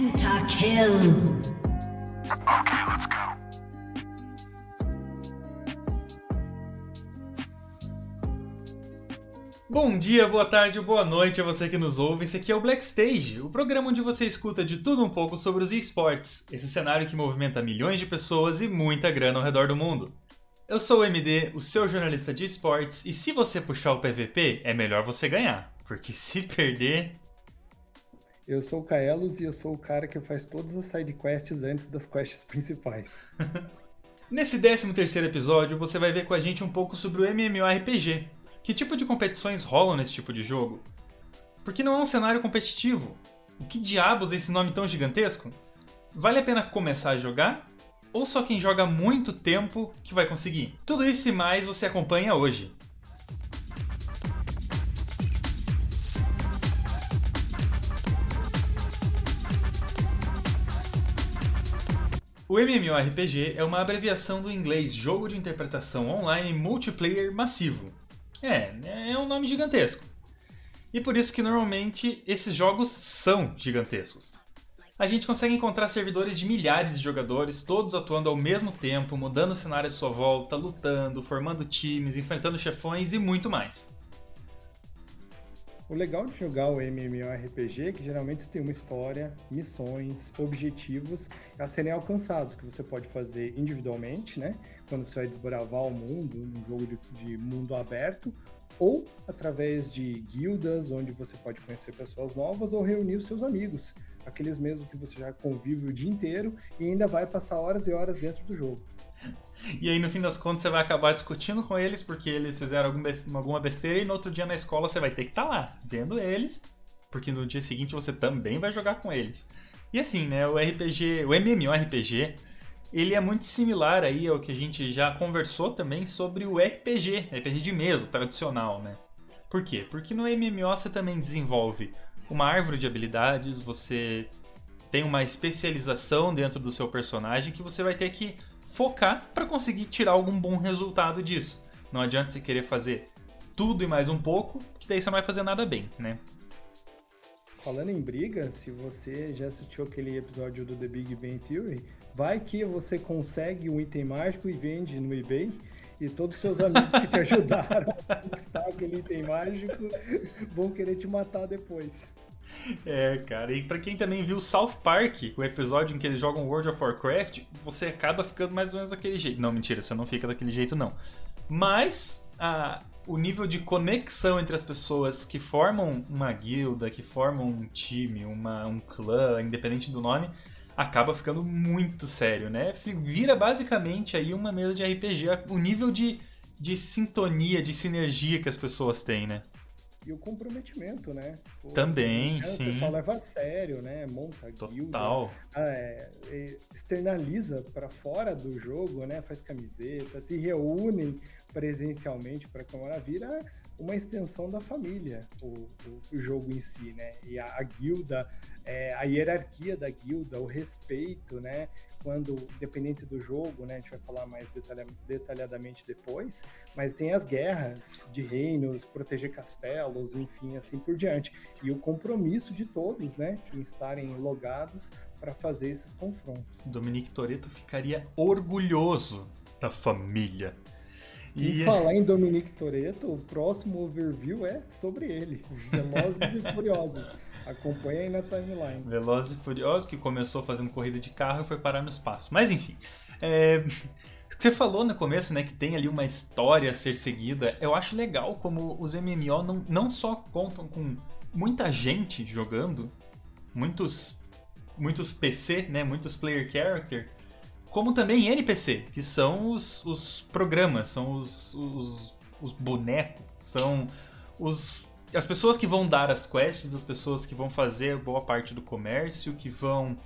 Pentakill. Okay, let's go. Bom dia, boa tarde, boa noite a você que nos ouve. Esse aqui é o Black Stage, o programa onde você escuta de tudo um pouco sobre os esportes, esse cenário que movimenta milhões de pessoas e muita grana ao redor do mundo. Eu sou o MD, o seu jornalista de esportes, e se você puxar o PVP, é melhor você ganhar, porque se perder. Eu sou o Kaelos e eu sou o cara que faz todas as sidequests antes das quests principais. Nesse 13 terceiro episódio, você vai ver com a gente um pouco sobre o MMORPG, que tipo de competições rolam nesse tipo de jogo? Porque não é um cenário competitivo. O que diabos é esse nome tão gigantesco? Vale a pena começar a jogar? Ou só quem joga muito tempo que vai conseguir? Tudo isso e mais você acompanha hoje. O MMORPG é uma abreviação do inglês Jogo de Interpretação Online Multiplayer Massivo, é, é um nome gigantesco. E por isso que normalmente esses jogos são gigantescos. A gente consegue encontrar servidores de milhares de jogadores, todos atuando ao mesmo tempo, mudando o cenário à sua volta, lutando, formando times, enfrentando chefões e muito mais. O legal de jogar o MMORPG é que geralmente tem uma história, missões, objetivos a serem alcançados, que você pode fazer individualmente, né? Quando você vai desbravar o mundo, num jogo de, de mundo aberto, ou através de guildas, onde você pode conhecer pessoas novas ou reunir os seus amigos, aqueles mesmos que você já convive o dia inteiro e ainda vai passar horas e horas dentro do jogo. E aí, no fim das contas, você vai acabar discutindo com eles porque eles fizeram alguma besteira e no outro dia na escola você vai ter que estar tá lá, vendo eles, porque no dia seguinte você também vai jogar com eles. E assim, né, o RPG, o MMORPG, ele é muito similar aí ao que a gente já conversou também sobre o RPG, RPG de mesa, tradicional, né? Por quê? Porque no MMO você também desenvolve uma árvore de habilidades, você tem uma especialização dentro do seu personagem que você vai ter que focar para conseguir tirar algum bom resultado disso. Não adianta você querer fazer tudo e mais um pouco, que daí você não vai fazer nada bem, né? Falando em briga, se você já assistiu aquele episódio do The Big Bang Theory, vai que você consegue um item mágico e vende no eBay e todos os seus amigos que te ajudaram a conquistar aquele item mágico vão querer te matar depois. É, cara, e pra quem também viu South Park, o episódio em que eles jogam World of Warcraft, você acaba ficando mais ou menos daquele jeito. Não, mentira, você não fica daquele jeito, não. Mas a, o nível de conexão entre as pessoas que formam uma guilda, que formam um time, uma, um clã, independente do nome, acaba ficando muito sério, né? Vira basicamente aí uma mesa de RPG, o nível de, de sintonia, de sinergia que as pessoas têm, né? E o comprometimento, né? O, Também, sim. O pessoal leva a sério, né? Monta Total. guilda, ah, é, externaliza para fora do jogo, né? Faz camiseta, se reúnem presencialmente para comemorar, vira uma extensão da família, o, o, o, jogo em si, né? E a, a guilda, é, a hierarquia da guilda, o respeito, né? Quando, dependente do jogo, né? A gente vai falar mais detalha, detalhadamente depois, mas tem as guerras de reinos, proteger castelos, enfim, assim por diante. E o compromisso de todos, né? De estarem logados para fazer esses confrontos. Dominique Toretto ficaria orgulhoso da família. E, e falar em Dominique Toretto, o próximo overview é sobre ele, Velozes e Furiosos. Acompanha aí na timeline. Velozes e Furiosos, que começou fazendo corrida de carro e foi parar no espaço. Mas enfim, é... você falou no começo, né, que tem ali uma história a ser seguida. Eu acho legal como os MMO não, não só contam com muita gente jogando, muitos muitos PC, né, muitos player character, como também NPC, que são os, os programas, são os, os, os bonecos, são os as pessoas que vão dar as quests, as pessoas que vão fazer boa parte do comércio, que vão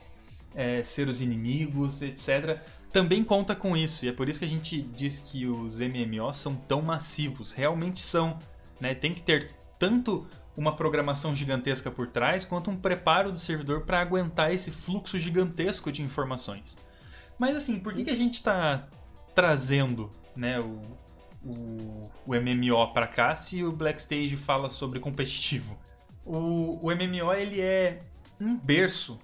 é, ser os inimigos, etc., também conta com isso. E é por isso que a gente diz que os MMOs são tão massivos. Realmente são. Né? Tem que ter tanto uma programação gigantesca por trás, quanto um preparo do servidor para aguentar esse fluxo gigantesco de informações. Mas assim, por que, que a gente está trazendo né, o, o, o MMO para cá se o Blackstage fala sobre competitivo? O, o MMO ele é um berço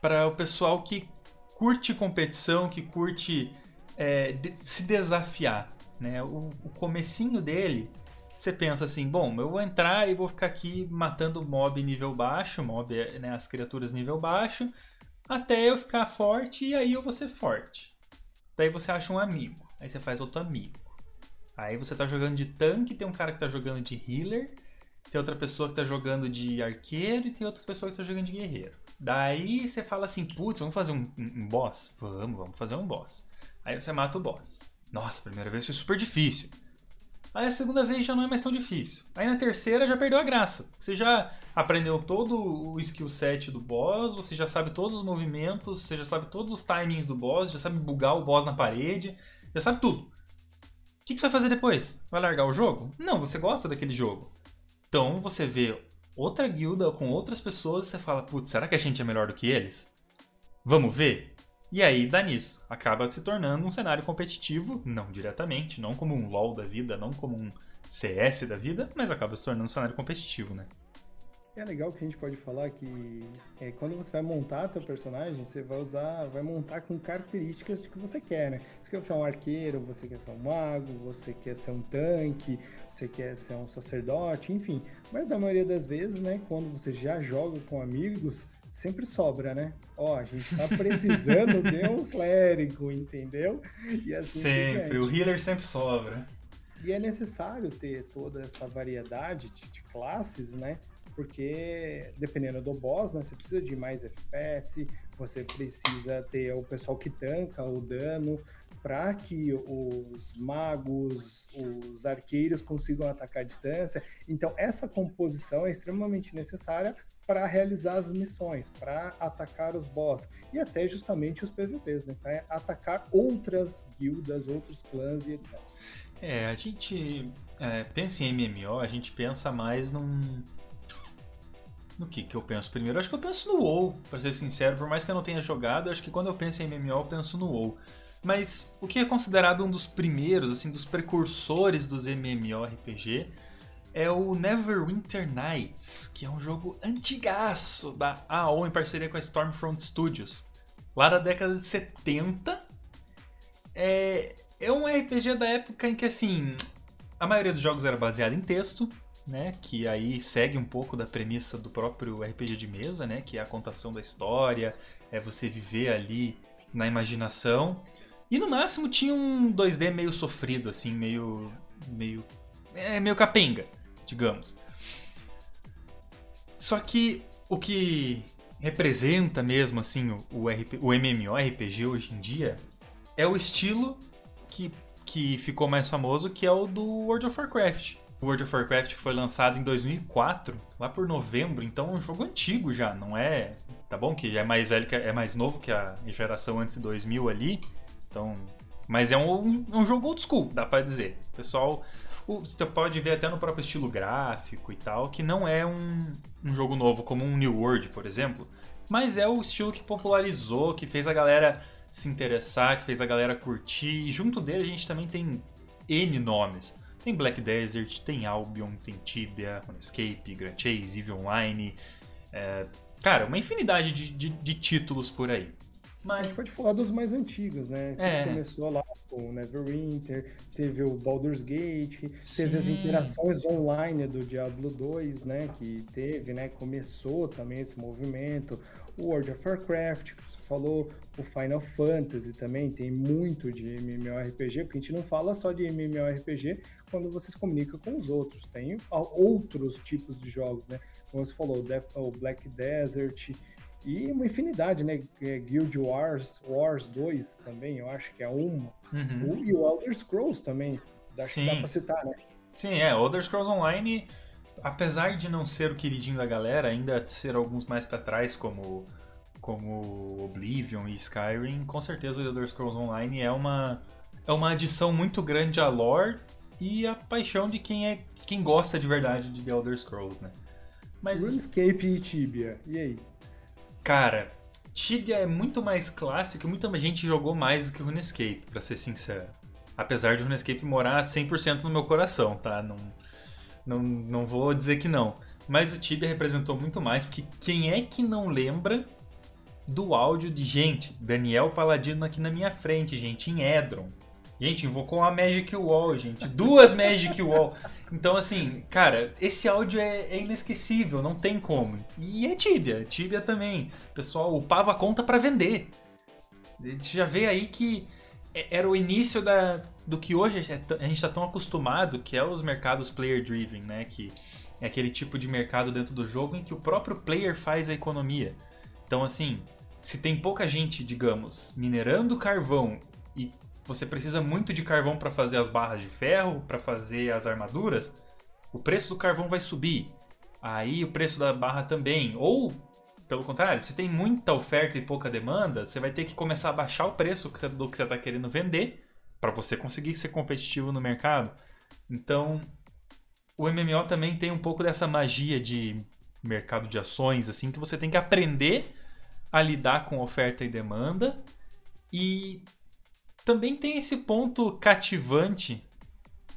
para o pessoal que curte competição, que curte é, de- se desafiar. Né? O, o comecinho dele, você pensa assim, bom, eu vou entrar e vou ficar aqui matando mob nível baixo, mob, né, as criaturas nível baixo, até eu ficar forte e aí eu vou ser forte. Daí você acha um amigo, aí você faz outro amigo. Aí você tá jogando de tanque, tem um cara que tá jogando de healer, tem outra pessoa que tá jogando de arqueiro e tem outra pessoa que tá jogando de guerreiro. Daí você fala assim, putz, vamos fazer um, um- boss? Vamos, vamos fazer um boss. Aí você mata o boss. Nossa, a primeira vez foi super difícil. Aí a segunda vez já não é mais tão difícil. Aí na terceira já perdeu a graça. Você já aprendeu todo o skill set do boss, você já sabe todos os movimentos, você já sabe todos os timings do boss, já sabe bugar o boss na parede, já sabe tudo. O que, que você vai fazer depois? Vai largar o jogo? Não, você gosta daquele jogo. Então você vê outra guilda com outras pessoas e você fala, putz, será que a gente é melhor do que eles? Vamos ver? E aí dá nisso. Acaba se tornando um cenário competitivo, não diretamente, não como um LoL da vida, não como um CS da vida, mas acaba se tornando um cenário competitivo, né? É legal que a gente pode falar que é, quando você vai montar teu personagem, você vai usar, vai montar com características de que você quer, né? Você quer ser um arqueiro, você quer ser um mago, você quer ser um tanque, você quer ser um sacerdote, enfim. Mas na maioria das vezes, né, quando você já joga com amigos, sempre sobra, né? Ó, a gente tá precisando de um clérigo, entendeu? E assim sempre, o healer sempre sobra. E é necessário ter toda essa variedade de, de classes, né? Porque dependendo do boss, né, você precisa de mais FPS, você precisa ter o pessoal que tanca o dano para que os magos, os arqueiros consigam atacar à distância. Então essa composição é extremamente necessária para realizar as missões, para atacar os boss e até justamente os PVPs, né? Para atacar outras guildas, outros clãs e etc. É, a gente é, pensa em MMO, a gente pensa mais num. No que que eu penso primeiro? Acho que eu penso no WoW, pra ser sincero, por mais que eu não tenha jogado, acho que quando eu penso em MMO, eu penso no WoW. Mas o que é considerado um dos primeiros, assim, dos precursores dos MMORPG é o Neverwinter Nights, que é um jogo antigaço da AO em parceria com a Stormfront Studios. Lá da década de 70. É, é um RPG da época em que, assim, a maioria dos jogos era baseada em texto, né? Que aí segue um pouco da premissa do próprio RPG de mesa, né? Que é a contação da história, é você viver ali na imaginação. E no máximo tinha um 2D meio sofrido, assim, meio. meio. É, meio capenga, digamos. Só que o que representa mesmo, assim, o, o, RP, o MMORPG hoje em dia é o estilo que, que ficou mais famoso, que é o do World of Warcraft. World of Warcraft que foi lançado em 2004, lá por novembro, então é um jogo antigo já, não é, tá bom que é mais velho que é mais novo que a geração antes de 2000 ali. Então, mas é um, um jogo old school, dá pra dizer. Pessoal, o, você pode ver até no próprio estilo gráfico e tal, que não é um, um jogo novo como um New World, por exemplo, mas é o estilo que popularizou, que fez a galera se interessar, que fez a galera curtir. E junto dele a gente também tem N nomes. Tem Black Desert, tem Albion, tem Tibia, RuneScape, Grand Chase, Eve Online. É, cara, uma infinidade de, de, de, títulos por aí. A Mas, gente pode falar dos mais antigos, né? Que É. começou lá com o Neverwinter, teve o Baldur's Gate, teve as Sim. interações online do Diablo 2, né? Que teve, né? Começou também esse movimento. O World of Warcraft, que você falou, o Final Fantasy também tem muito de MMORPG, porque a gente não fala só de MMORPG quando você se comunica com os outros. Tem outros tipos de jogos, né? Como você falou, o Black Desert, e uma infinidade, né? É Guild Wars, Wars 2 também, eu acho que é uma. uhum. O- E o Elder Scrolls também. Dá Sim. pra citar, né? Sim, é, Elder Scrolls Online, apesar de não ser o queridinho da galera, ainda ser alguns mais pra trás, como, como Oblivion e Skyrim, com certeza o Elder Scrolls Online é uma, é uma adição muito grande à lore e à paixão de quem é quem gosta de verdade de The Elder Scrolls, né? Mas, RuneScape e Tibia. E aí? cara, Tibia é muito mais clássico e muita gente jogou mais do que RuneScape, pra ser sincero. Apesar de RuneScape morar 100% no meu coração, tá? Não, não, não vou dizer que não. Mas o Tibia representou muito mais, porque quem é que não lembra do áudio de gente, Daniel Paladino aqui na minha frente, gente, em Edron. Gente, invocou uma Magic Wall, gente. Duas Magic Wall. Então, assim, cara, esse áudio é, é, inesquecível, não tem como. E é Tibia, Tibia também. O pessoal upava a conta para vender. A gente já vê aí que era o início da, do que hoje a gente está tão acostumado, que é os mercados player-driven, né? Que é aquele tipo de mercado dentro do jogo em que o próprio player faz a economia. Então, assim, se tem pouca gente, digamos, minerando carvão e você precisa muito de carvão para fazer as barras de ferro, para fazer as armaduras, o preço do carvão vai subir. Aí o preço da barra também. Ou, pelo contrário, se tem muita oferta e pouca demanda, você vai ter que começar a baixar o preço do que você está querendo vender para você conseguir ser competitivo no mercado. Então, o MMO também tem um pouco dessa magia de mercado de ações, assim, que você tem que aprender a lidar com oferta e demanda e também tem esse ponto cativante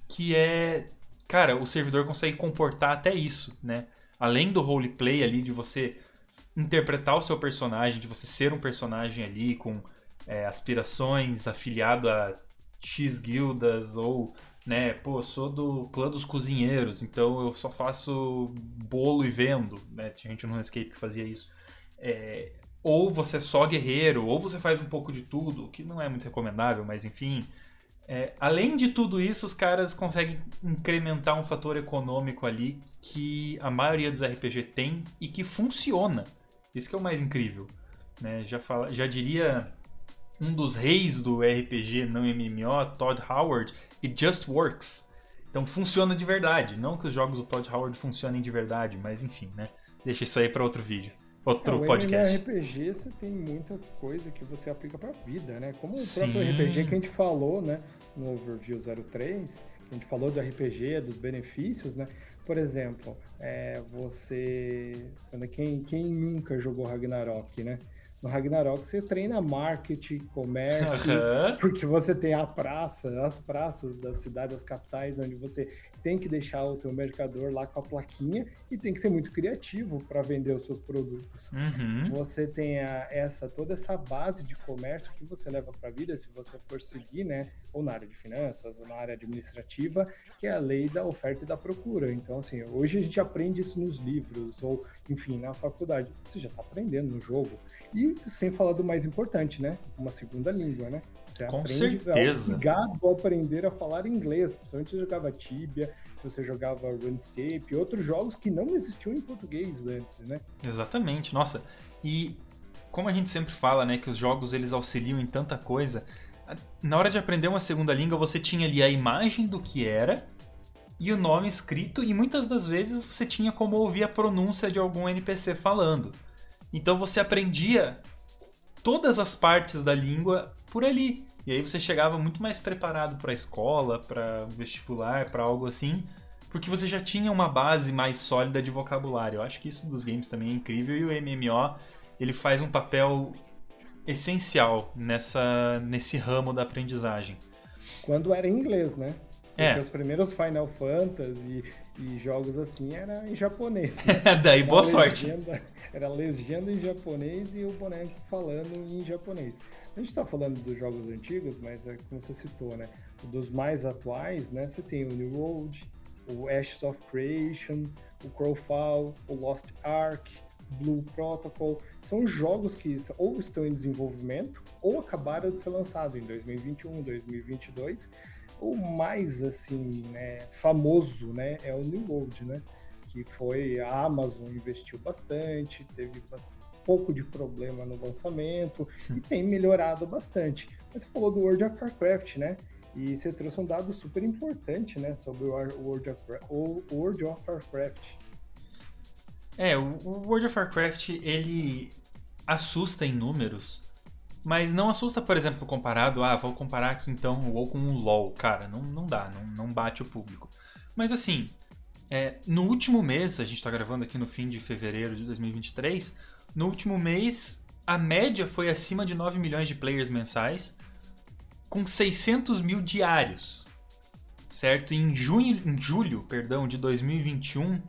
que é, cara, o servidor consegue comportar até isso, né? Além do roleplay ali de você interpretar o seu personagem, de você ser um personagem ali com é, aspirações afiliado a X guildas ou, né, pô, sou do clã dos cozinheiros, então eu só faço bolo e vendo, né? Tinha gente no Escape que fazia isso. É, ou você é só guerreiro, ou você faz um pouco de tudo, o que não é muito recomendável, mas enfim. É, além de tudo isso, os caras conseguem incrementar um fator econômico ali que a maioria dos RPG tem e que funciona. Isso que é o mais incrível. Né? Já, fala, já diria um dos reis do RPG não MMO, Todd Howard, it just works. Então funciona de verdade. Não que os jogos do Todd Howard funcionem de verdade, mas enfim, né? Deixa isso aí para outro vídeo outro é, podcast. No RPG você tem muita coisa que você aplica pra vida, né? Como o Sim. próprio RPG que a gente falou, né? No Overview 03, a gente falou do RPG, dos benefícios, né? Por exemplo, é, você. Quem, quem nunca jogou Ragnarok, né? No Ragnarok você treina marketing, comércio, uhum. porque você tem a praça, as praças das cidades, das capitais, onde você tem que deixar o teu mercador lá com a plaquinha e tem que ser muito criativo para vender os seus produtos. Uhum. Você tem a, essa toda essa base de comércio que você leva para a vida, se você for seguir, né, ou na área de finanças, ou na área administrativa, que é a lei da oferta e da procura. Então, assim, hoje a gente aprende isso nos livros, ou, enfim, na faculdade. Você já está aprendendo no jogo. E sem falar do mais importante, né? Uma segunda língua, né? Você Com aprende certeza. obrigado a aprender a falar inglês, principalmente jogava Se você jogava RuneScape, outros jogos que não existiam em português antes, né? Exatamente. Nossa, e como a gente sempre fala, né, que os jogos eles auxiliam em tanta coisa, na hora de aprender uma segunda língua, você tinha ali a imagem do que era e o nome escrito, e muitas das vezes você tinha como ouvir a pronúncia de algum NPC falando. Então você aprendia todas as partes da língua por ali. E aí você chegava muito mais preparado para a escola, para vestibular, para algo assim, porque você já tinha uma base mais sólida de vocabulário. Eu acho que isso dos games também é incrível e o MMO ele faz um papel essencial nessa nesse ramo da aprendizagem. Quando era em inglês, né? É. Porque é. os primeiros Final Fantasy e jogos assim era em japonês. Né? Daí boa sorte. era legenda em japonês e o boneco falando em japonês. A gente está falando dos jogos antigos, mas é como você citou, né? Dos mais atuais, né? Você tem o New World, o Ashes of Creation, o Crowfall, o Lost Ark, Blue Protocol. São jogos que ou estão em desenvolvimento ou acabaram de ser lançados em 2021, 2022. O mais, assim, né, famoso, né? É o New World, né? Que foi... A Amazon investiu bastante, teve bastante pouco de problema no lançamento e tem melhorado bastante. Mas você falou do World of Warcraft, né? E você trouxe um dado super importante, né, sobre o World of, o World of Warcraft. É, o World of Warcraft, ele assusta em números, mas não assusta, por exemplo, comparado, ah, vou comparar aqui então o WoW com o LoL. Cara, não, não dá, não, não bate o público. Mas assim, é, no último mês, a gente está gravando aqui no fim de fevereiro de 2023, no último mês, a média foi acima de 9 milhões de players mensais, com 600 mil diários. Certo? em, junho, em julho perdão, de 2021,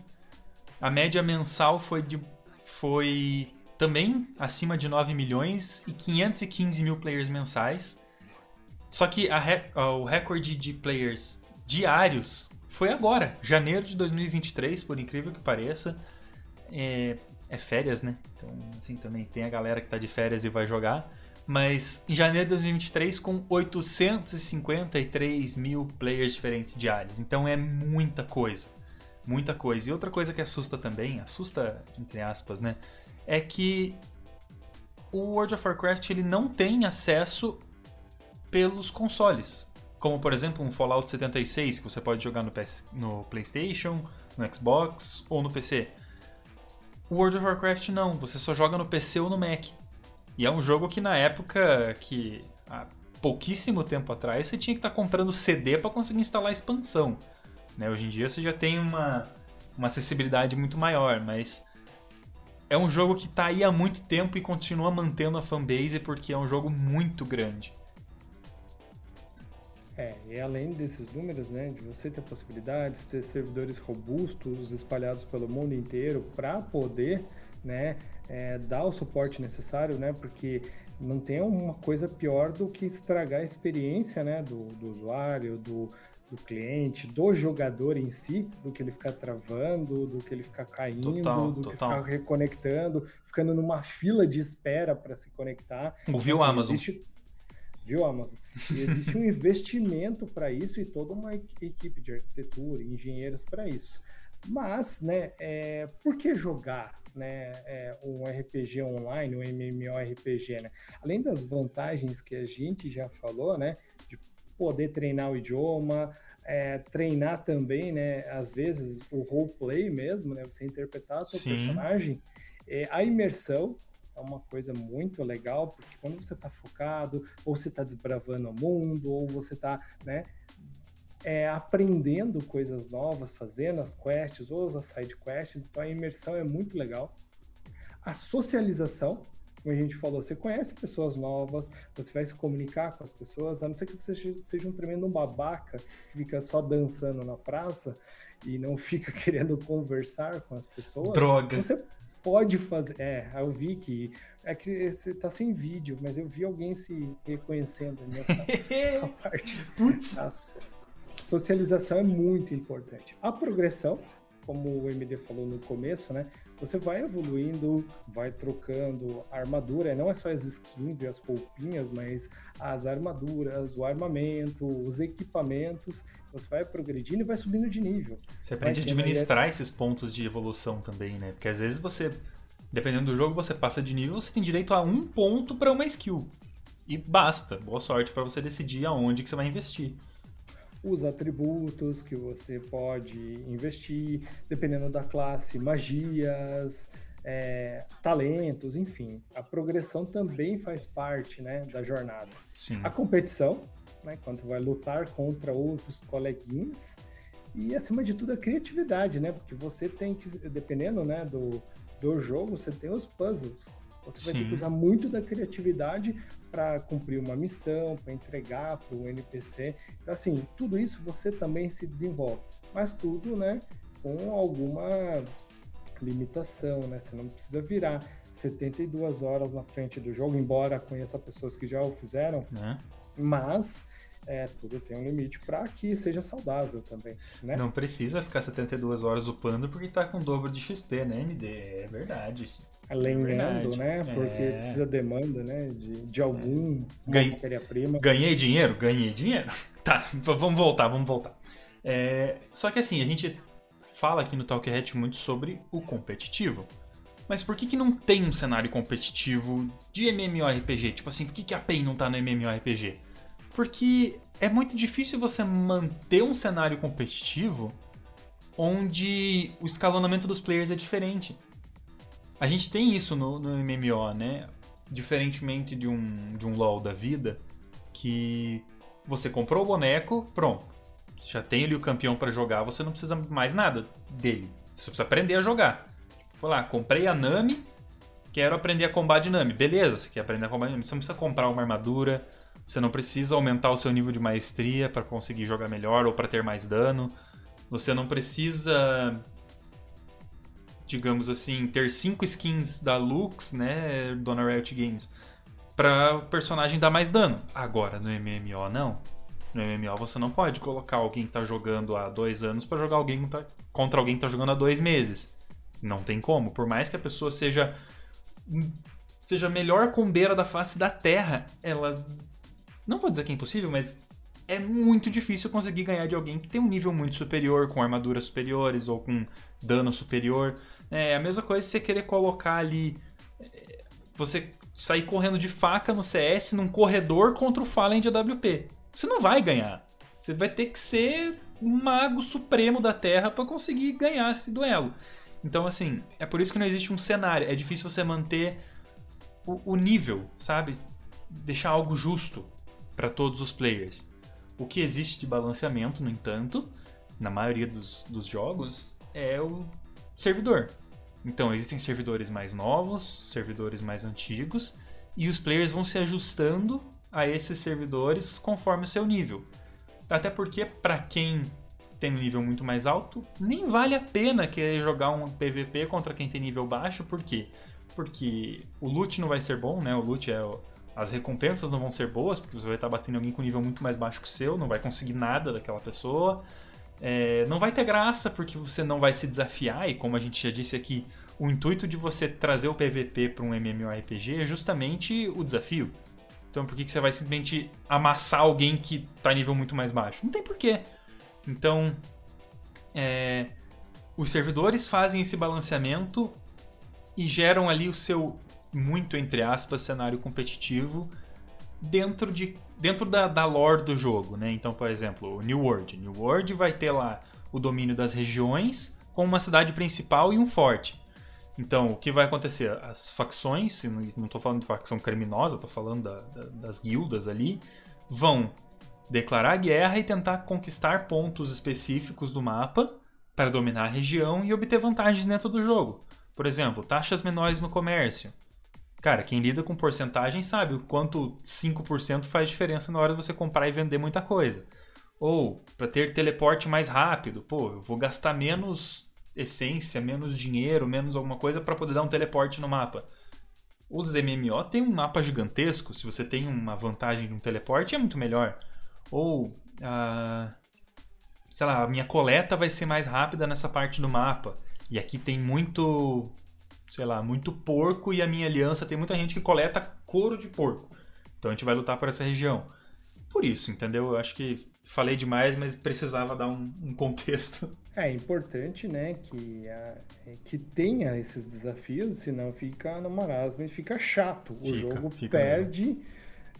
a média mensal foi de, foi também acima de 9 milhões e 515 mil players mensais. Só que a o recorde de players diários foi agora, janeiro de 2023, por incrível que pareça. É, é férias, né? Então, assim, também tem a galera que tá de férias e vai jogar. Mas em janeiro de 2023, com 853 mil players diferentes diários. Então é muita coisa. Muita coisa. E outra coisa que assusta também, assusta entre aspas, né? É que o World of Warcraft ele não tem acesso pelos consoles. Como, por exemplo, um Fallout 76, que você pode jogar no, PS, no PlayStation, no Xbox ou no PC. O World of Warcraft não, você só joga no PC ou no Mac. E é um jogo que na época que há pouquíssimo tempo atrás você tinha que estar comprando CD para conseguir instalar a expansão. Né? Hoje em dia você já tem uma, uma acessibilidade muito maior, mas é um jogo que está aí há muito tempo e continua mantendo a fanbase porque é um jogo muito grande. É, e além desses números, né, de você ter possibilidades, ter servidores robustos espalhados pelo mundo inteiro para poder, né, é, dar o suporte necessário, né, porque não tem uma coisa pior do que estragar a experiência, né, do, do usuário, do, do cliente, do jogador em si, do que ele ficar travando, do que ele ficar caindo, Total, do total. que ficar reconectando, ficando numa fila de espera para se conectar. Ouviu, Assim, Amazon? Existe, viu, Amazon? E existe um investimento para isso e toda uma equipe de arquitetura, engenheiros para isso. Mas, né, é, por que jogar né, é, um RPG online, um MMORPG? Né? Além das vantagens que a gente já falou, né, de poder treinar o idioma, é, treinar também, né, às vezes, o roleplay mesmo, né, você interpretar o seu Sim. personagem, é, a imersão, é uma coisa muito legal, porque quando você está focado, ou você está desbravando o mundo, ou você está né, é, aprendendo coisas novas, fazendo as quests ou as side quests, então a imersão é muito legal. A socialização, como a gente falou, você conhece pessoas novas, você vai se comunicar com as pessoas, a não ser que você seja um tremendo babaca que fica só dançando na praça e não fica querendo conversar com as pessoas. Droga. Você pode fazer. É, eu vi que. É que você tá sem vídeo, mas eu vi alguém se reconhecendo nessa, nessa parte. Putz. A so- socialização é muito importante. A progressão, como o MD falou no começo, né? Você vai evoluindo, vai trocando armadura, não é só as skins e as roupinhas, mas as armaduras, o armamento, os equipamentos. Você vai progredindo e vai subindo de nível. Você aprende a administrar esses pontos de evolução também, né? Porque às vezes você, dependendo do jogo, você passa de nível, você tem direito a um ponto para uma skill. E basta. Boa sorte para você decidir aonde que você vai investir. Os atributos que você pode investir, dependendo da classe, magias, é, talentos, enfim. A progressão também faz parte né, da jornada. Sim. A competição, né, quando você vai lutar contra outros coleguinhas. E, acima de tudo, a criatividade, né? Porque você tem que, dependendo né, do, do jogo, você tem os puzzles. Você vai ter que usar muito da criatividade para cumprir uma missão, para entregar para o NPC. Então, assim, tudo isso você também se desenvolve. Mas tudo, né, com alguma limitação, né? Você não precisa virar 72 horas na frente do jogo, embora conheça pessoas que já o fizeram, Né? mas é, tudo tem um limite para que seja saudável também, né? Não precisa ficar 72 horas upando porque tá com o dobro de XP, né, MD? É verdade. isso. Alinhando, verdade. né? Porque É. precisa demanda, né? De, de algum Ganhei. matéria-prima. Ganhei dinheiro? Ganhei dinheiro. Tá, vamos voltar, vamos voltar. É, só que assim, a gente fala aqui no Talk Hat muito sobre o competitivo. Mas por que, que não tem um cenário competitivo de MMORPG? Tipo assim, por que, que a PEN não tá no MMORPG? Porque é muito difícil você manter um cenário competitivo onde o escalonamento dos players é diferente. A gente tem isso no, no MMO, né? Diferentemente de um, de um LoL da vida, que você comprou o boneco, pronto. Já tem ali o campeão pra jogar, você não precisa mais nada dele. Você precisa aprender a jogar. Foi lá, comprei a Nami, quero aprender a combar de Nami. Beleza, você quer aprender a combar de Nami. Você não precisa comprar uma armadura, você não precisa aumentar o seu nível de maestria pra conseguir jogar melhor ou pra ter mais dano. Você não precisa digamos assim, ter cinco skins da Lux, né, Dona Riot Games, para o personagem dar mais dano. Agora, no MMO, não. No MMO você não pode colocar alguém que tá jogando há dois anos para jogar alguém contra alguém que tá jogando há dois meses. Não tem como. Por mais que a pessoa seja seja a melhor combeira da face da Terra, ela não vou dizer que é impossível, mas é muito difícil conseguir ganhar de alguém que tem um nível muito superior, com armaduras superiores ou com dano superior. É a mesma coisa você querer colocar ali. É, você sair correndo de faca no CS num corredor contra o Fallen de AWP. Você não vai ganhar. Você vai ter que ser um mago supremo da Terra para conseguir ganhar esse duelo. Então, assim, é por isso que não existe um cenário. É difícil você manter o, o nível, sabe? Deixar algo justo para todos os players. O que existe de balanceamento, no entanto, na maioria dos, dos jogos, é o servidor. Então, existem servidores mais novos, servidores mais antigos, e os players vão se ajustando a esses servidores conforme o seu nível. Até porque, para quem tem um nível muito mais alto, nem vale a pena querer jogar um PVP contra quem tem nível baixo, por quê? Porque o loot não vai ser bom, né? O loot é. As recompensas não vão ser boas, porque você vai estar batendo alguém com nível muito mais baixo que o seu, não vai conseguir nada daquela pessoa. É, não vai ter graça porque você não vai se desafiar, e como a gente já disse aqui, o intuito de você trazer o PVP para um MMORPG é justamente o desafio. Então por que, que você vai simplesmente amassar alguém que está nível muito mais baixo? Não tem porquê. Então, é, os servidores fazem esse balanceamento e geram ali o seu, muito entre aspas, cenário competitivo dentro, de, dentro da, da lore do jogo. Né? Então, por exemplo, o New World. New World vai ter lá o domínio das regiões com uma cidade principal e um forte. Então, o que vai acontecer? As facções, não estou falando de facção criminosa, estou falando da, da, das guildas ali, vão declarar guerra e tentar conquistar pontos específicos do mapa para dominar a região e obter vantagens dentro do jogo. Por exemplo, taxas menores no comércio. Cara, quem lida com porcentagem sabe o quanto 5% faz diferença na hora de você comprar e vender muita coisa. Ou, para ter teleporte mais rápido, pô, eu vou gastar menos essência, menos dinheiro, menos alguma coisa para poder dar um teleporte no mapa. Os MMO tem um mapa gigantesco, se você tem uma vantagem de um teleporte é muito melhor. Ou, sei lá, a minha coleta vai ser mais rápida nessa parte do mapa. E aqui tem muito, sei lá, muito porco e a minha aliança tem muita gente que coleta couro de porco. Então a gente vai lutar por essa região. Por isso, entendeu? Eu acho que falei demais, mas precisava dar um, um contexto. É importante, né, que, a, que tenha esses desafios, senão fica no marasmo e fica chato. O fica, jogo fica perde,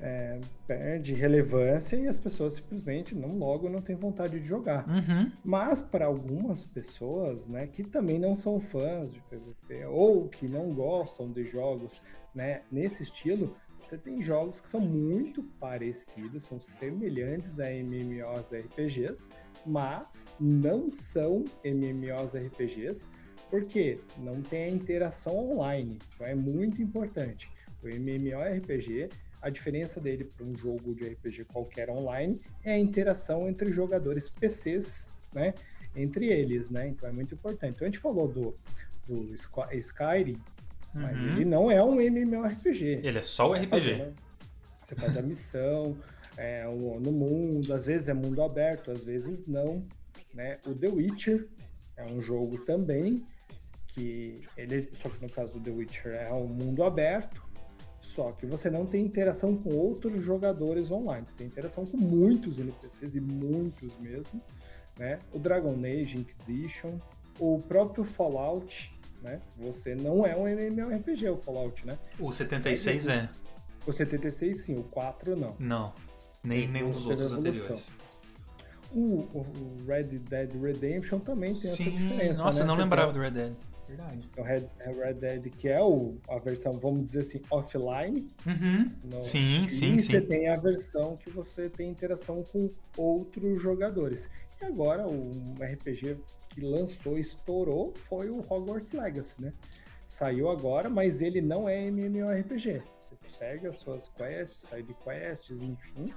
é, perde relevância e as pessoas simplesmente não logo não têm vontade de jogar. Uhum. Mas para algumas pessoas, né, que também não são fãs de PVP ou que não gostam de jogos, né, nesse estilo, você tem jogos que são muito parecidos, são semelhantes a MMOs RPGs, mas não são MMOs RPGs, porque não tem a interação online. Então é muito importante. O MMORPG, a diferença dele para um jogo de RPG qualquer online é a interação entre jogadores PCs, né? Entre eles, né? Então é muito importante. Então a gente falou do, do Skyrim, mas uhum. ele não é um MMORPG. Ele é só o RPG. Fazer, Você faz a missão é, no mundo, às vezes é mundo aberto, às vezes não. Né? O The Witcher é um jogo também que ele, só que no caso do The Witcher é um mundo aberto, só que você não tem interação com outros jogadores online, você tem interação com muitos NPCs e muitos mesmo, né? O Dragon Age Inquisition, o próprio Fallout, né? Você não é um MMORPG, o Fallout, né? O 76 é. O 76 sim, o 4 não. Não, nem nenhum dos outros anteriores. O, o, Red Dead Redemption também tem sim, essa diferença. Nossa, né? não Você lembrava tem... do Red Dead. Verdade. O Red, Red Dead, que é o, a versão, vamos dizer assim, offline. Uhum. No, sim, sim, e sim. você tem a versão que você tem interação com outros jogadores. E agora, um RPG que lançou, estourou, foi o Hogwarts Legacy, né? Saiu agora, mas ele não é MMORPG. Você segue as suas quests, side quests, enfim.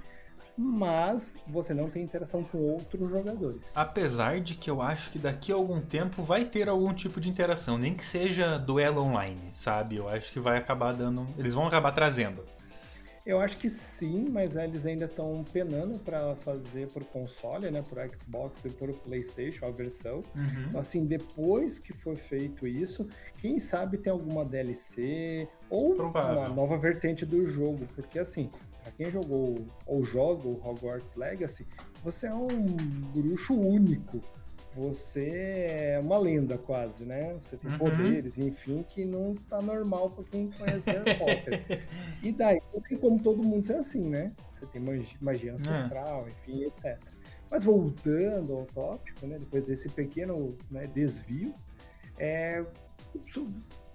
Mas você não tem interação com outros jogadores. Apesar de que eu acho que daqui a algum tempo vai ter algum tipo de interação, nem que seja duelo online, sabe? Eu acho que vai acabar dando. Eles vão acabar trazendo. Eu acho que sim, mas eles ainda estão penando para fazer por console, né, por Xbox e por PlayStation a versão. Uhum. Então, assim, depois que for feito isso, quem sabe tem alguma DLC ou Provável. uma nova vertente do jogo, porque assim, para quem jogou ou joga o Hogwarts Legacy, você é um bruxo único. Você é uma lenda quase, né? Você tem Uhum. poderes, enfim, que não tá normal pra quem conhece Harry Potter. E daí não tem como todo mundo ser assim, né? Você tem magi- magia ancestral, enfim, etc. Mas voltando ao tópico, né? Depois desse pequeno né, desvio, é,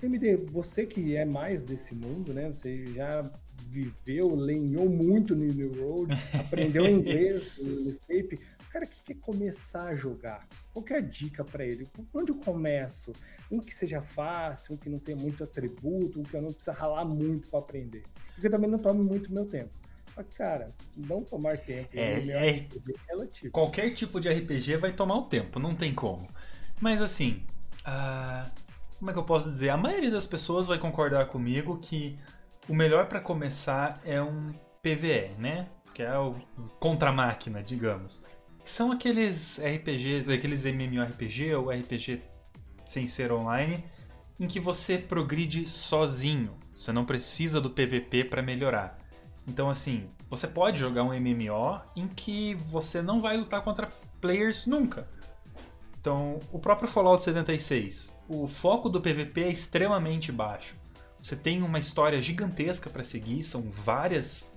MD, você que é mais desse mundo, né? Você já viveu, lenhou muito no New Road, aprendeu inglês no Escape. O cara que quer começar a jogar, qual que é a dica pra ele? Onde eu começo? Um que seja fácil, um que não tenha muito atributo, um que eu não precisa ralar muito pra aprender. E que eu também não tome muito meu tempo. Só que, cara, não tomar tempo É, é- RPG é relativo. Qualquer tipo de RPG vai tomar um tempo, não tem como. Mas assim, ah, como é que eu posso dizer? A maioria das pessoas vai concordar comigo que o melhor pra começar é um PVE, né? Que é o contra-máquina, digamos. São aqueles RPGs, aqueles MMORPG ou RPG sem ser online, em que você progride sozinho. Você não precisa do PVP pra melhorar. Então, assim, você pode jogar um MMO em que você não vai lutar contra players nunca. Então, o próprio Fallout 76, o foco do PVP é extremamente baixo. Você tem uma história gigantesca para seguir, são várias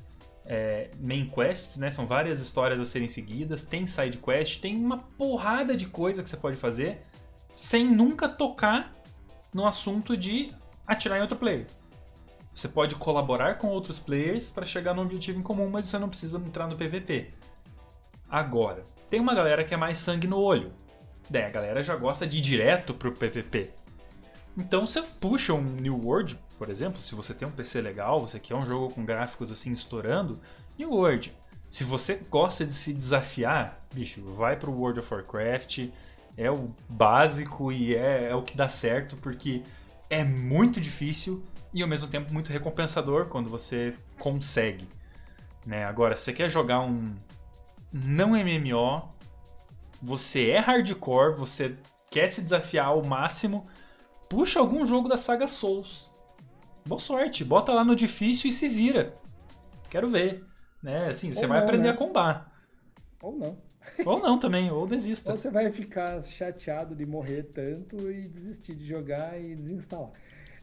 é, main quests, né? São várias histórias a serem seguidas, tem side quest, tem uma porrada de coisa que você pode fazer sem nunca tocar no assunto de atirar em outro player. Você pode colaborar com outros players para chegar num objetivo em comum, mas você não precisa entrar no PVP. Agora, tem uma galera que é mais sangue no olho. Daí a galera já gosta de ir direto pro PVP. Então você puxa um New World, por exemplo, se você tem um PC legal, você quer um jogo com gráficos assim estourando, New World. Se você gosta de se desafiar, bicho, vai pro World of Warcraft, é o básico e é, é o que dá certo, porque é muito difícil e ao mesmo tempo muito recompensador quando você consegue. Né? Agora, se você quer jogar um não MMO, você é hardcore, você quer se desafiar ao máximo, puxa algum jogo da saga Souls. Boa sorte, bota lá no difícil e se vira. Quero ver. Né? Assim, você vai não, aprender né? a combar. Ou não. Ou não também, ou desista. Ou você vai ficar chateado de morrer tanto e desistir de jogar e desinstalar.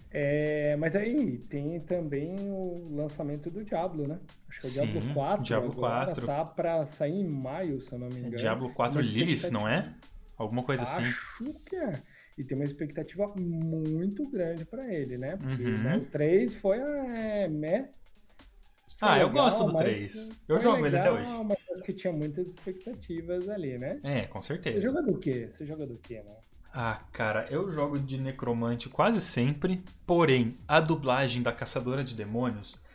É, mas aí tem também o lançamento do Diablo, né? Acho que é o Diablo 4 Diablo agora 4. tá pra sair em maio, se eu não me engano. Diablo 4 Uma Lilith, não é? Alguma coisa assim. Acho que é. E tem uma expectativa muito grande pra ele, né? Porque Uhum. né, o 3 foi a é, meh. Foi Ah, eu legal, gosto do mas 3. Eu jogo ele até legal, hoje. Mas acho que tinha muitas expectativas ali, né? É, com Você certeza. joga do quê? Você joga do quê, né? Ah, cara, eu jogo de necromante quase sempre, porém, a dublagem da Caçadora de Demônios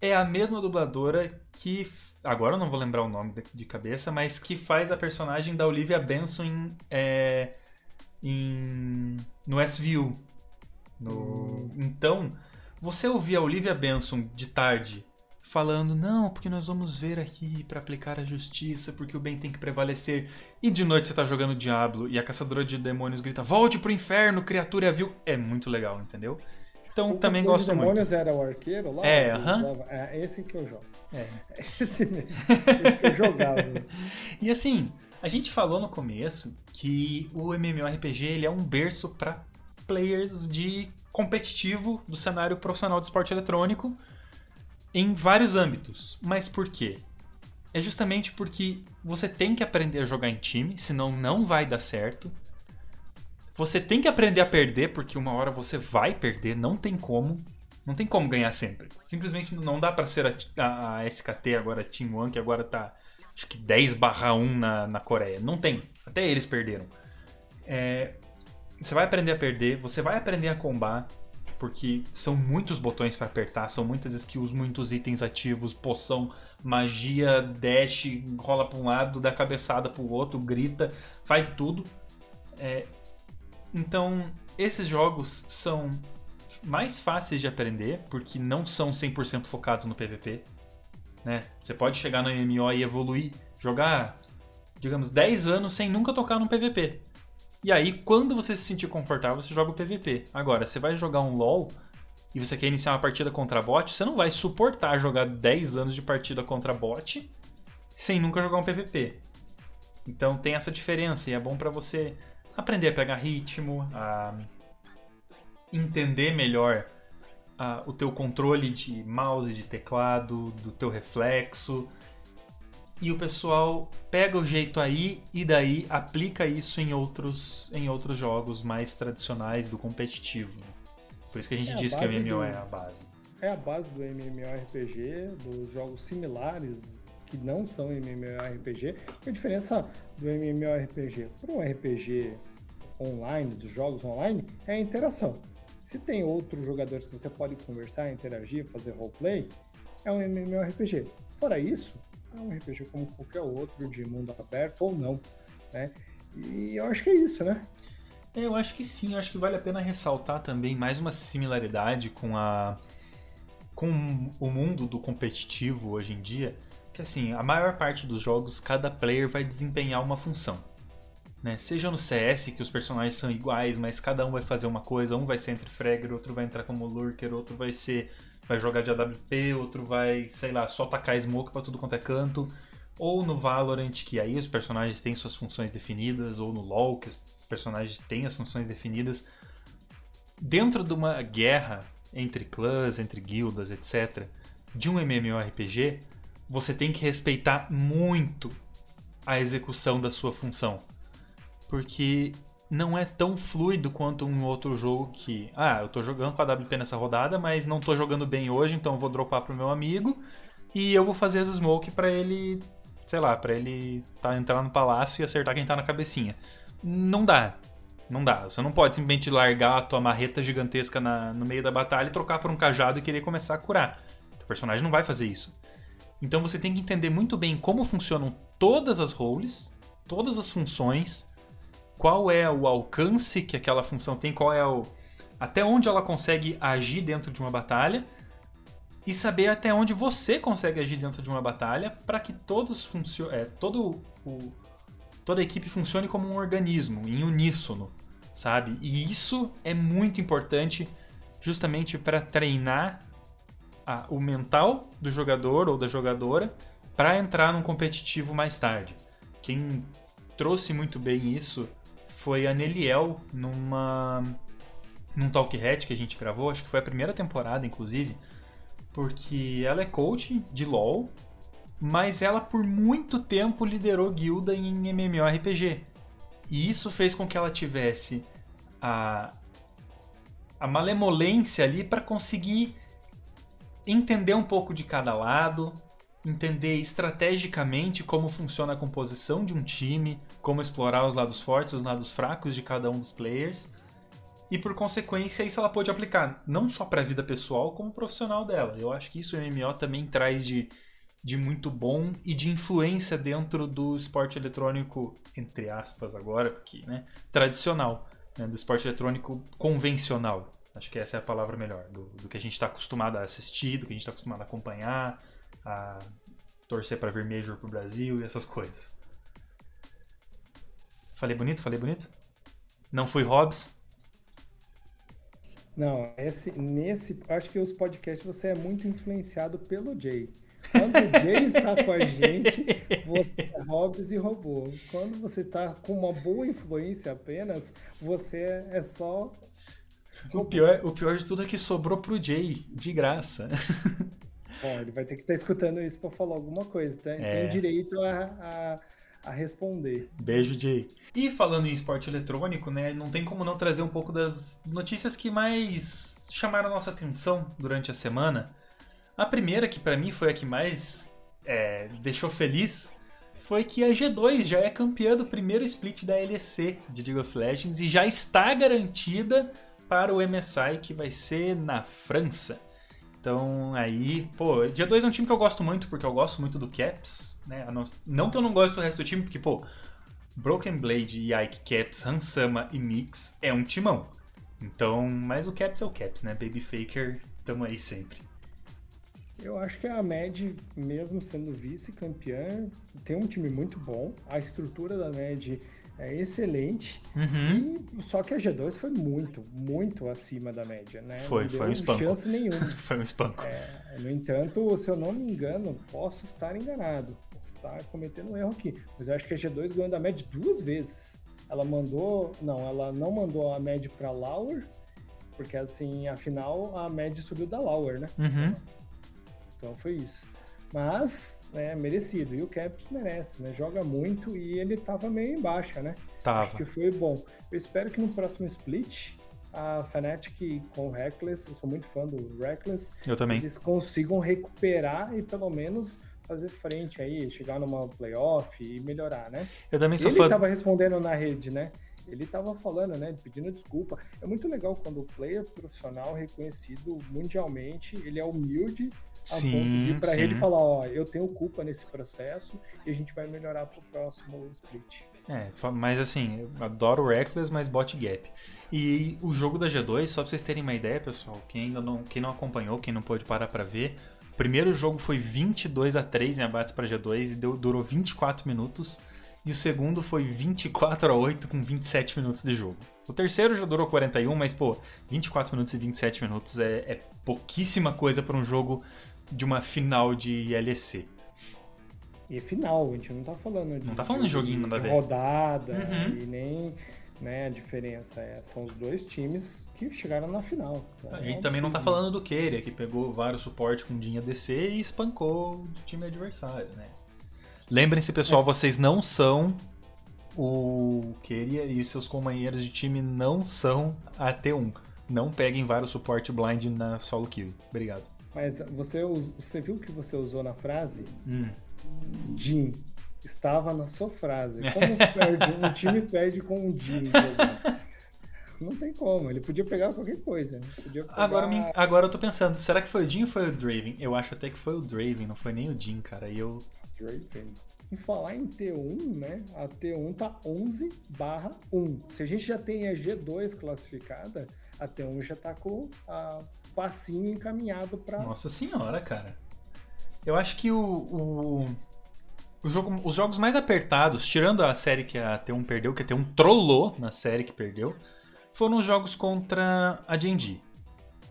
é a mesma dubladora que. Agora eu não vou lembrar o nome de- de cabeça, mas que faz a personagem da Olivia Benson em. é, em no SVU. No, Então, você ouvir a Olivia Benson de tarde falando, não, porque nós vamos ver aqui pra aplicar a justiça, porque o bem tem que prevalecer. E de noite você tá jogando Diablo e a caçadora de demônios grita: Volte pro inferno, criatura vil. É muito legal, entendeu? Então O também Caçador de gosto muito. Demônios era o arqueiro lá? É, aham. usava- É esse que eu jogo. É. Esse mesmo. Esse que eu jogava. E assim, a gente falou no começo que o MMORPG ele é um berço para players de competitivo do cenário profissional de esporte eletrônico em vários âmbitos. Mas por quê? É justamente porque você tem que aprender a jogar em time, senão não vai dar certo. Você tem que aprender a perder, porque uma hora você vai perder, não tem como. Não tem como ganhar sempre. Simplesmente não dá pra ser a, a- a SKT agora, Team One, que agora tá acho que 10 barra 1 na, na Coreia. Não tem. Até eles perderam. É, você vai aprender a perder, você vai aprender a combar, porque são muitos botões para apertar, são muitas skills, muitos itens ativos, poção, magia, dash, rola para um lado, dá cabeçada para o outro, grita, faz tudo. É, então, esses jogos são mais fáceis de aprender, porque não são 100% focados no PVP. Né? Você pode chegar no MMO e evoluir, jogar, digamos, 10 anos sem nunca tocar no PVP. E aí, quando você se sentir confortável, você joga o PVP. Agora, você vai jogar um LoL e você quer iniciar uma partida contra bot, você não vai suportar jogar 10 anos de partida contra bot sem nunca jogar um PVP. Então tem essa diferença e é bom para você aprender a pegar ritmo, a entender melhor a, o teu controle de mouse, de teclado, do teu reflexo. E o pessoal pega o jeito aí e daí aplica isso em outros, em outros jogos mais tradicionais do competitivo. Por isso que a gente É a diz que o MMO do- é a base. É a base do MMORPG, dos jogos similares que não são MMORPG. A diferença do MMORPG para um RPG online, dos jogos online, é a interação. Se tem outros jogadores que você pode conversar, interagir, fazer roleplay, é um MMORPG. Fora isso, é um RPG como qualquer outro, de mundo aberto ou não, né? E eu acho que é isso, né? É, Eu acho que sim, eu acho que vale a pena ressaltar também mais uma similaridade com a com o mundo do competitivo hoje em dia, que assim, a maior parte dos jogos cada player vai desempenhar uma função. Né? Seja no CS que os personagens são iguais, mas cada um vai fazer uma coisa, um vai ser entre fragger, outro vai entrar como lurker, outro vai ser vai jogar de AWP, outro vai, sei lá, só tacar smoke pra tudo quanto é canto. Ou no Valorant, que aí os personagens têm suas funções definidas, ou no LoL, que os personagens têm as funções definidas. Dentro de uma guerra entre clãs, entre guildas, etc., de um MMORPG, você tem que respeitar muito a execução da sua função. Porque não é tão fluido quanto um outro jogo que, ah, eu tô jogando com a WP nessa rodada, mas não tô jogando bem hoje, então eu vou dropar pro meu amigo e eu vou fazer as smoke pra ele, sei lá, pra ele tá entrar no palácio e acertar quem tá na cabecinha. Não dá. Não dá. Você não pode simplesmente largar a tua marreta gigantesca na- no meio da batalha e trocar por um cajado e querer começar a curar. O personagem não vai fazer isso. Então você tem que entender muito bem como funcionam todas as roles, todas as funções, qual é o alcance que aquela função tem, qual é o até onde ela consegue agir dentro de uma batalha e saber até onde você consegue agir dentro de uma batalha para que todos é, todo o, toda a equipe funcione como um organismo, em uníssono, sabe? E isso é muito importante justamente para treinar a- o mental do jogador ou da jogadora para entrar num competitivo mais tarde. Quem trouxe muito bem isso foi a Neliel numa num Talk Hat que a gente gravou, acho que foi a primeira temporada, inclusive, porque ela é coach de LoL, mas ela por muito tempo liderou guilda em MMORPG. E isso fez com que ela tivesse a, a malemolência ali para conseguir entender um pouco de cada lado, entender estrategicamente como funciona a composição de um time, como explorar os lados fortes, os lados fracos de cada um dos players. E por consequência, isso ela pôde aplicar não só para a vida pessoal, como profissional dela. Eu acho que isso o MMO também traz de, de muito bom e de influência dentro do esporte eletrônico, entre aspas agora, porque, né, tradicional, né, do esporte eletrônico convencional. Acho que essa é a palavra melhor, do, do que a gente está acostumado a assistir, do que a gente está acostumado a acompanhar, a torcer para ver Major pro Brasil e essas coisas. Falei bonito? Falei bonito? Não fui Hobbs? Não, esse, nesse, acho que os podcasts você é muito influenciado pelo Jay. Quando o Jay está com a gente, você é Hobbes e robô. Quando você está com uma boa influência apenas, você é só. O pior, o pior de tudo é que sobrou pro Jay, de graça. Bom, ele vai ter que estar escutando isso para falar alguma coisa, tá? É. Tem direito a, a, a responder. Beijo, Jay. E falando em esporte eletrônico, né, não tem como não trazer um pouco das notícias que mais chamaram nossa atenção durante a semana. A primeira, que pra mim foi a que mais é, deixou feliz, foi que a G2 já é campeã do primeiro split da LEC de League of Legends e já está garantida para o MSI, que vai ser na França. Então, aí, pô, dia 2 é um time que eu gosto muito, porque eu gosto muito do Caps, né? Não, não que eu não gosto do resto do time, porque, pô, Broken Blade, Ike, Caps, Hansama e Mix é um timão. Então, mas o Caps é o Caps, né? Baby Faker, tamo aí sempre. Eu acho que a Med, mesmo sendo vice-campeã, tem um time muito bom. A estrutura da Med é excelente. Uhum. E, só que a G2 foi muito, muito acima da média, né? Foi, não foi um espanco. chance nenhuma. Foi um espanco. É, no entanto, se eu não me engano, posso estar enganado. Posso estar cometendo um erro aqui. Mas eu acho que a G2 ganhou da Med duas vezes. Ela mandou. Não, ela não mandou a Med para Lauer, porque assim, afinal, a Med subiu da Lauer, né? Uhum. Então foi isso. Mas, né, merecido. E o Caps merece, né? Joga muito e ele tava meio em baixa, né? Acho que Tava. foi bom. Eu espero que no próximo split, a Fnatic com o Reckless, eu sou muito fã do Reckless, Eu também. eles consigam recuperar e pelo menos fazer frente aí, chegar numa playoff e melhorar, né? Eu também sou Ele fã. tava respondendo na rede, né? Ele tava falando, né? Pedindo desculpa. É muito legal quando o player profissional reconhecido mundialmente, ele é humilde a ponto de Sim, ir pra sim. rede e falar, ó, eu tenho culpa nesse processo e a gente vai melhorar pro próximo split. É, mas assim, eu adoro o Reckless, mas bot gap. E o jogo da G2, só pra vocês terem uma ideia, pessoal, quem ainda não, quem não acompanhou, quem não pôde parar pra ver, o primeiro jogo foi 22 a 3 em abates pra G2 e deu- durou 24 minutos. E o segundo foi 24 a 8 com 27 minutos de jogo. O terceiro já durou 41, mas pô, 24 minutos e 27 minutos é, é pouquíssima coisa pra um jogo de uma final de LEC. E final, a gente não tá falando de, Não tá falando de joguinho de ver. rodada Uhum. e nem né, a diferença. É, são os dois times que chegaram na final. Então, A é gente um também não tá falando do Keira, que pegou vários suportes com Dinha DC e espancou o time adversário, né? Lembrem-se, pessoal, vocês não são o Keria e seus companheiros de time não são a T1. Não peguem vários suporte blind na solo kill. Obrigado. Mas você, você viu que você usou na frase? Hum. Jin. Estava na sua frase. Como perde, um time perde com um jogando? Não tem como. Ele podia pegar qualquer coisa. né? Pegar... Agora, agora eu tô pensando, será que foi o Jin ou foi o Draven? Eu acho até que foi o Draven, não foi nem o Jin, cara. E eu. Draven. Em falar em T1, né? A T1 tá 11 barra 1. Se a gente já tem a G2 classificada, a T1 já tá com a passinho encaminhado para Nossa senhora, cara. Eu acho que o, o, o jogo, os jogos mais apertados, tirando a série que a T1 perdeu, que a T1 trollou na série que perdeu, foram os jogos contra a Genji.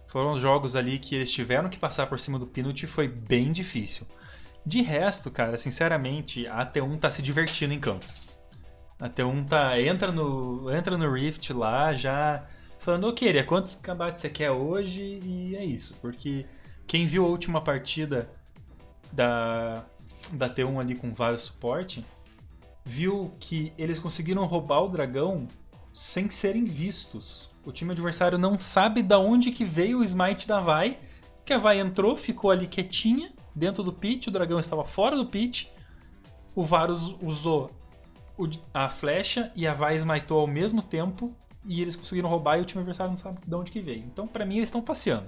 Foram os jogos ali que eles tiveram que passar por cima do Pinot e foi bem difícil. De resto, cara, sinceramente, a T1 tá se divertindo em campo. A T1 tá, entra no, entra no Rift lá, já falando, ô Keria, quantos combates você quer hoje? E é isso, porque quem viu a última partida da, da T1 ali com vários suporte, viu que eles conseguiram roubar o dragão sem serem vistos. O time adversário não sabe da onde que veio o smite da Vai, que a Vai entrou, ficou ali quietinha, dentro do pit, o dragão estava fora do pit, o Varus usou a flecha e a Vai smitou ao mesmo tempo, e eles conseguiram roubar e o time adversário não sabe de onde que veio. Então, pra mim, eles estão passeando.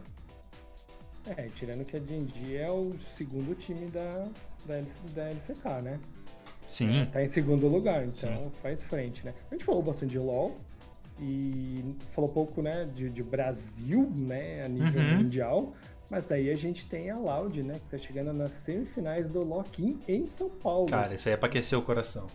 É, tirando que a D&D é o segundo time da, da, LC da LCK, né? Sim. Tá em segundo lugar, então Sim. faz frente, né? A gente falou bastante de LoL e falou pouco, né, de, de Brasil, né, a nível Uhum. mundial. Mas daí a gente tem a Loud, né, que tá chegando nas semifinais do Lock-in em São Paulo. Cara, isso aí é pra aquecer o coração.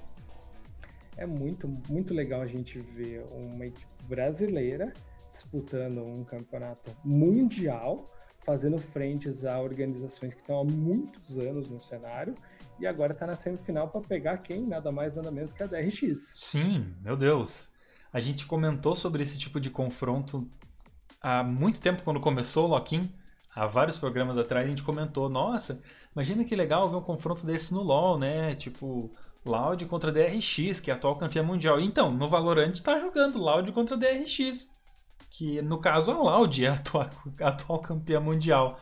É muito, muito legal a gente ver uma equipe brasileira disputando um campeonato mundial, fazendo frentes a organizações que estão há muitos anos no cenário e agora tá na semifinal para pegar quem? Nada mais, nada menos que a DRX. Sim, meu Deus. A gente comentou sobre esse tipo de confronto há muito tempo, quando começou o Lock-in. Há vários programas atrás a gente comentou, nossa, imagina que legal ver um confronto desse no LoL, né? Tipo, Loud contra DRX, que é a atual campeã mundial. Então, no Valorant tá jogando Loud contra DRX, que no caso a Loud é a atual, a atual campeã mundial.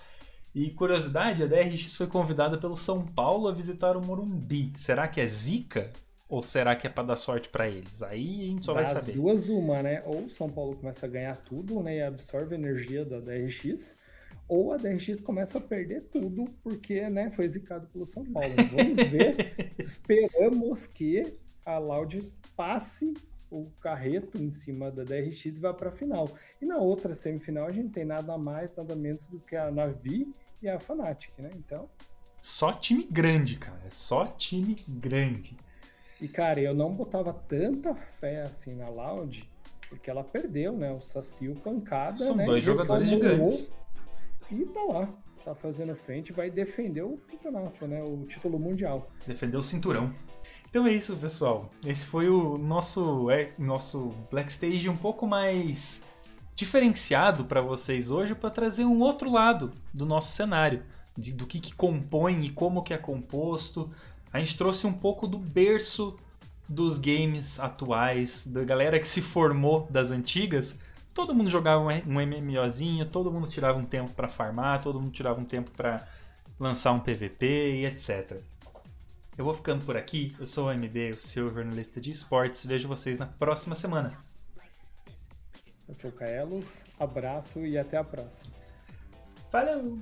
E curiosidade, a DRX foi convidada pelo São Paulo a visitar o Morumbi. Será que é zica? Ou será que é para dar sorte para eles? Aí a gente só Das vai saber. duas, uma, né? Ou o São Paulo começa a ganhar tudo, né? E absorve a energia da DRX, ou a DRX começa a perder tudo porque, né, foi zicado pelo São Paulo. Vamos ver. Esperamos que a Loud passe o carreto em cima da DRX e vá para a final. E na outra semifinal a gente tem nada mais, nada menos do que a Navi e a Fnatic, né? Então, Só time grande, cara. É só time grande. E, cara, eu não botava tanta fé assim na Loud, porque ela perdeu, né? O Saci, o Pancada, São né? dois jogadores gigantes. E tá lá, tá fazendo frente, vai defender o campeonato, né? O título mundial. Defendeu o cinturão. Então é isso, pessoal. Esse foi o nosso, é, nosso Black Stage um pouco mais diferenciado para vocês hoje para trazer um outro lado do nosso cenário, de- do que, que compõe e como que é composto. A gente trouxe um pouco do berço dos games atuais, da galera que se formou das antigas. Todo mundo jogava um MMOzinho, todo mundo tirava um tempo para farmar, todo mundo tirava um tempo para lançar um PVP e etc. Eu vou ficando por aqui. Eu sou o MB, o seu jornalista de esportes. Vejo vocês na próxima semana. Eu sou o Kaelos, abraço e até a próxima. Valeu!